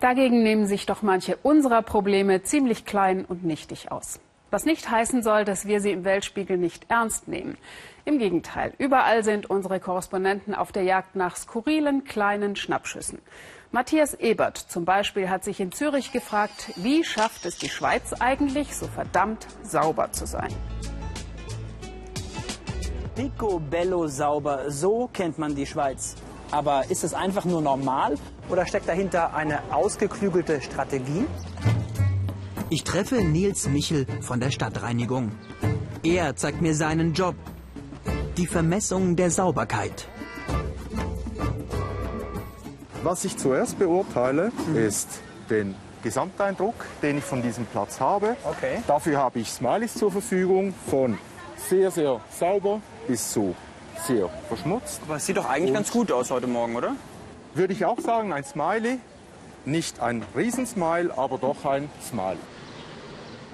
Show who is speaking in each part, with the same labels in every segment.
Speaker 1: Dagegen nehmen sich doch manche unserer Probleme ziemlich klein und nichtig aus. Was nicht heißen soll, dass wir sie im Weltspiegel nicht ernst nehmen. Im Gegenteil, überall sind unsere Korrespondenten auf der Jagd nach skurrilen kleinen Schnappschüssen. Matthias Ebert zum Beispiel hat sich in Zürich gefragt, wie schafft es die Schweiz eigentlich, so verdammt sauber zu sein?
Speaker 2: Picobello sauber, so kennt man die Schweiz. Aber ist es einfach nur normal oder steckt dahinter eine ausgeklügelte Strategie?
Speaker 3: Ich treffe Nils Michel von der Stadtreinigung. Er zeigt mir seinen Job. Die Vermessung der Sauberkeit.
Speaker 4: Was ich zuerst beurteile, ist den Gesamteindruck, den ich von diesem Platz habe.
Speaker 2: Okay.
Speaker 4: Dafür habe ich Smileys zur Verfügung von sehr, sehr sauber bis zu sehr verschmutzt.
Speaker 2: Aber es sieht doch eigentlich
Speaker 4: Und-
Speaker 2: ganz gut aus heute Morgen, oder?
Speaker 4: Würde ich auch sagen, ein Smiley. Nicht ein Riesensmile, aber doch ein Smiley.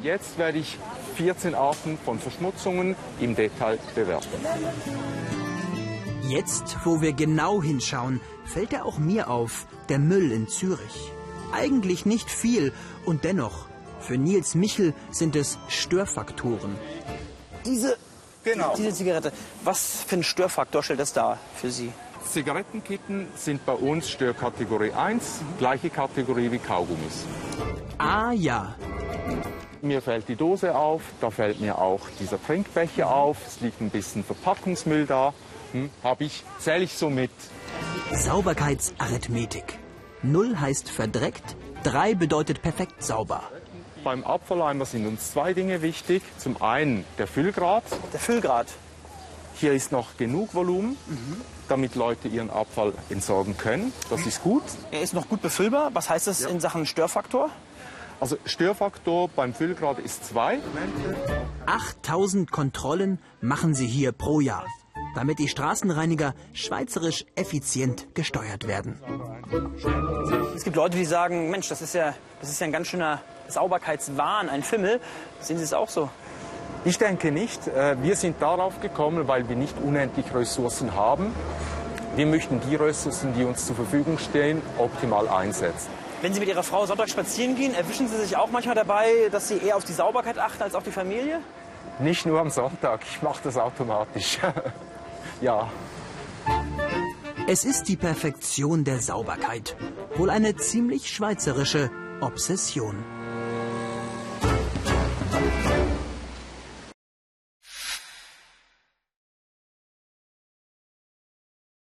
Speaker 4: Jetzt werde ich 14 Arten von Verschmutzungen im Detail bewerten.
Speaker 3: Jetzt, wo wir genau hinschauen, fällt er auch mir auf, der Müll in Zürich. Eigentlich nicht viel und dennoch, für Nils Michel sind es Störfaktoren.
Speaker 2: Diese,
Speaker 4: Genau.
Speaker 2: diese Zigarette, was für ein Störfaktor stellt das dar für Sie?
Speaker 4: Zigarettenkitten sind bei uns Störkategorie 1, gleiche Kategorie wie Kaugummis.
Speaker 3: Ah ja,
Speaker 4: Mir fällt die Dose auf, da fällt mir auch dieser Trinkbecher auf, es liegt ein bisschen Verpackungsmüll da. Hm, Habe ich, zähle ich so mit.
Speaker 3: Sauberkeitsarithmetik. Null heißt verdreckt, drei bedeutet perfekt sauber.
Speaker 4: Beim Abfalleimer sind uns zwei Dinge wichtig. Zum einen der Füllgrad.
Speaker 2: Der Füllgrad.
Speaker 4: Hier ist noch genug Volumen, damit Leute ihren Abfall entsorgen können. Das ist gut.
Speaker 2: Er ist noch gut befüllbar. Was heißt das in Sachen Störfaktor?
Speaker 4: Also Störfaktor beim Füllgrad ist zwei.
Speaker 3: 8000 Kontrollen machen sie hier pro Jahr, damit die Straßenreiniger schweizerisch effizient gesteuert werden.
Speaker 2: Es gibt Leute, die sagen, Mensch, das ist ja, das ist ja ein ganz schöner Sauberkeitswahn, ein Fimmel. Sehen Sie es auch so?
Speaker 4: Ich denke nicht. Äh, Wir sind darauf gekommen, weil wir nicht unendlich Ressourcen haben. Wir möchten die Ressourcen, die uns zur Verfügung stehen, optimal einsetzen.
Speaker 2: Wenn Sie mit Ihrer Frau Sonntag spazieren gehen, erwischen Sie sich auch manchmal dabei, dass Sie eher auf die Sauberkeit achten als auf die Familie?
Speaker 4: Nicht nur am Sonntag, ich mache das automatisch. ja.
Speaker 3: Es ist die Perfektion der Sauberkeit. Wohl eine ziemlich schweizerische Obsession.